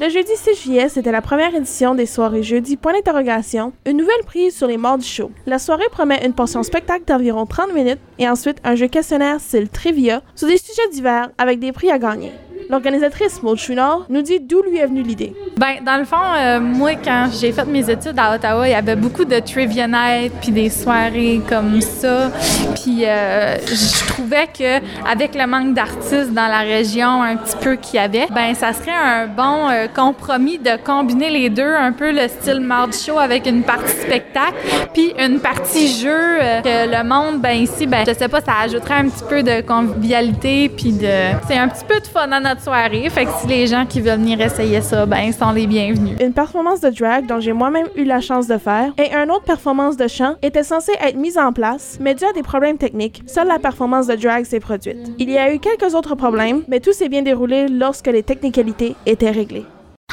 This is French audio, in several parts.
Le jeudi 6 juillet, c'était la première édition des soirées jeudi point d'interrogation, une nouvelle prise sur les morts du show. La soirée promet une portion spectacle d'environ 30 minutes et ensuite un jeu questionnaire style trivia sur des sujets divers avec des prix à gagner. L'organisatrice Maud Chouinard nous dit d'où lui est venue l'idée. Ben, dans le fond, euh, moi, quand j'ai fait mes études à Ottawa, il y avait beaucoup de trivia night, puis des soirées comme ça. Puis euh, je trouvais que avec le manque d'artistes dans la région un petit peu qu'il y avait, ben ça serait un bon euh, compromis de combiner les deux, un peu le style mardi show avec une partie spectacle, puis une partie jeu que le monde, ben ici, ben je sais pas, ça ajouterait un petit peu de convivialité, puis de, c'est un petit peu de fun à notre soirée. Fait que si les gens qui veulent venir essayer ça, ben, ils sont les bienvenus. Une performance de drag dont j'ai moi-même eu la chance de faire et une autre performance de chant était censée être mise en place, mais dû à des problèmes techniques, seule la performance de drag s'est produite. Il y a eu quelques autres problèmes, mais tout s'est bien déroulé lorsque les technicalités étaient réglées.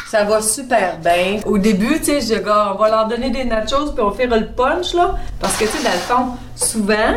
Ça va super bien. Au début, tu sais, je dis, on va leur donner des nachos puis on fait le punch, là. Parce que, tu sais, dans le fond, souvent,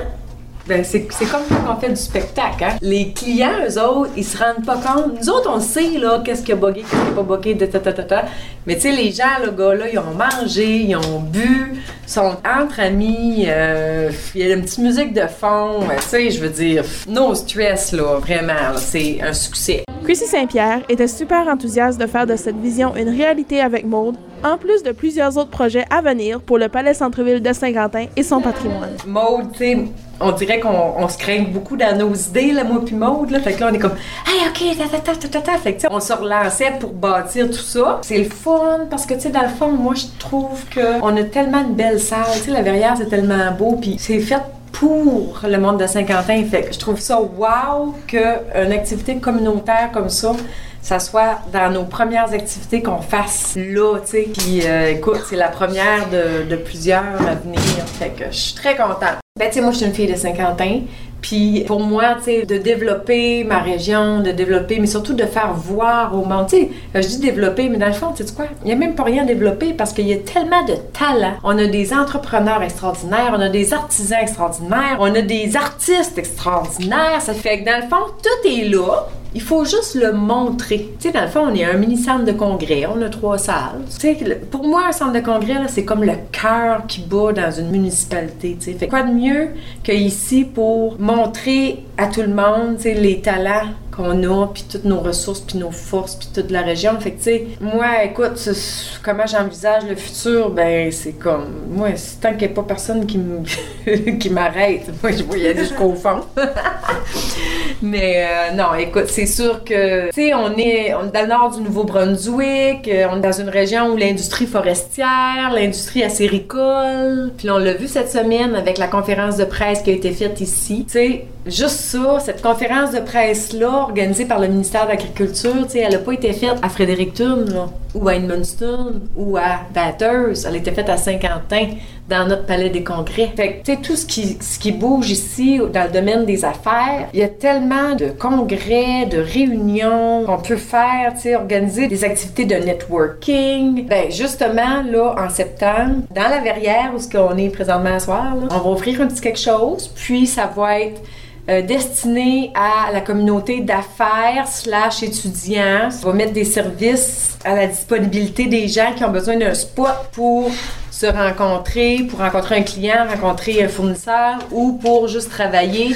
ben, c'est comme quand on fait du spectacle. Hein? Les clients, eux autres, ils se rendent pas compte. Nous autres, on sait là, qu'est-ce qui a bugué, qu'est-ce qui n'a pas bugué, de ta, ta, ta, ta. Mais tu sais, les gens, le gars là, ils ont mangé, ils ont bu, sont entre amis, euh, il y a une petite musique de fond. Tu sais, je veux dire, no stress, là, vraiment, c'est un succès. Chrissy Saint-Pierre était super enthousiaste de faire de cette vision une réalité avec Maude, en plus de plusieurs autres projets à venir pour le Palais Centre-Ville de Saint-Quentin et son patrimoine. Maude, tu sais, on dirait qu'on se craint beaucoup dans nos idées, là, moi puis Maude, là. Fait que là, on est comme, hey, OK, ta, ta, ta, ta, ta, Fait que, on se relançait pour bâtir tout ça. C'est le fun parce que, tu sais, dans le fond, moi, je trouve qu'on a tellement une belle salle. Tu sais, la verrière, c'est tellement beau, puis c'est fait pour le monde de Saint-Quentin. Fait que je trouve ça wow qu'une activité communautaire comme ça, ça soit dans nos premières activités qu'on fasse là, tu sais. Puis euh, écoute, c'est la première de, de, plusieurs à venir. Fait que je suis très contente. Ben, tu sais, moi, je suis une fille de Saint-Quentin. Puis pour moi, tu sais, de développer ma région, de développer, mais surtout de faire voir au monde. Tu sais, je dis développer, mais dans le fond, tu sais quoi? Il n'y a même pas rien à développer parce qu'il y a tellement de talent. On a des entrepreneurs extraordinaires, on a des artisans extraordinaires, on a des artistes extraordinaires. Ça fait que dans le fond, tout est là. Il faut juste le montrer. Tu sais, dans le fond, on est un mini-centre de congrès, on a trois salles. Tu sais, pour moi, un centre de congrès, c'est comme le cœur qui bat dans une municipalité. Tu sais, quoi de mieux qu'ici pour montrer à tout le monde, les talents qu'on a, puis toutes nos ressources, puis nos forces, puis toute la région. Fait que, tu sais, moi, écoute, comment j'envisage le futur, ben, c'est comme, moi, tant qu'il n'y a pas personne qui m'arrête, moi, je aller jusqu'au fond. Mais euh, non, écoute, c'est sûr que, tu sais, on est, on est dans le nord du Nouveau-Brunswick, euh, on est dans une région où l'industrie forestière, l'industrie acéricole, puis on l'a vu cette semaine avec la conférence de presse qui a été faite ici. Tu sais, juste ça, cette conférence de presse-là, organisée par le ministère de l'Agriculture, elle n'a pas été faite à Fredericton, là, ou à Edmundston, ou à Bathurst. Elle a été faite à Saint-Quentin, dans notre palais des congrès. Fait que, tout ce qui, ce qui bouge ici, dans le domaine des affaires, il y a tellement de congrès, de réunions qu'on peut faire, tu organiser des activités de networking. Ben, justement, là, en septembre, dans la verrière où ce qu'on est présentement à soir, là, on va offrir un petit quelque chose, puis ça va être euh, destiné à la communauté d'affaires slash étudiants. On va mettre des services à la disponibilité des gens qui ont besoin d'un spot pour se rencontrer, pour rencontrer un client, rencontrer un fournisseur ou pour juste travailler.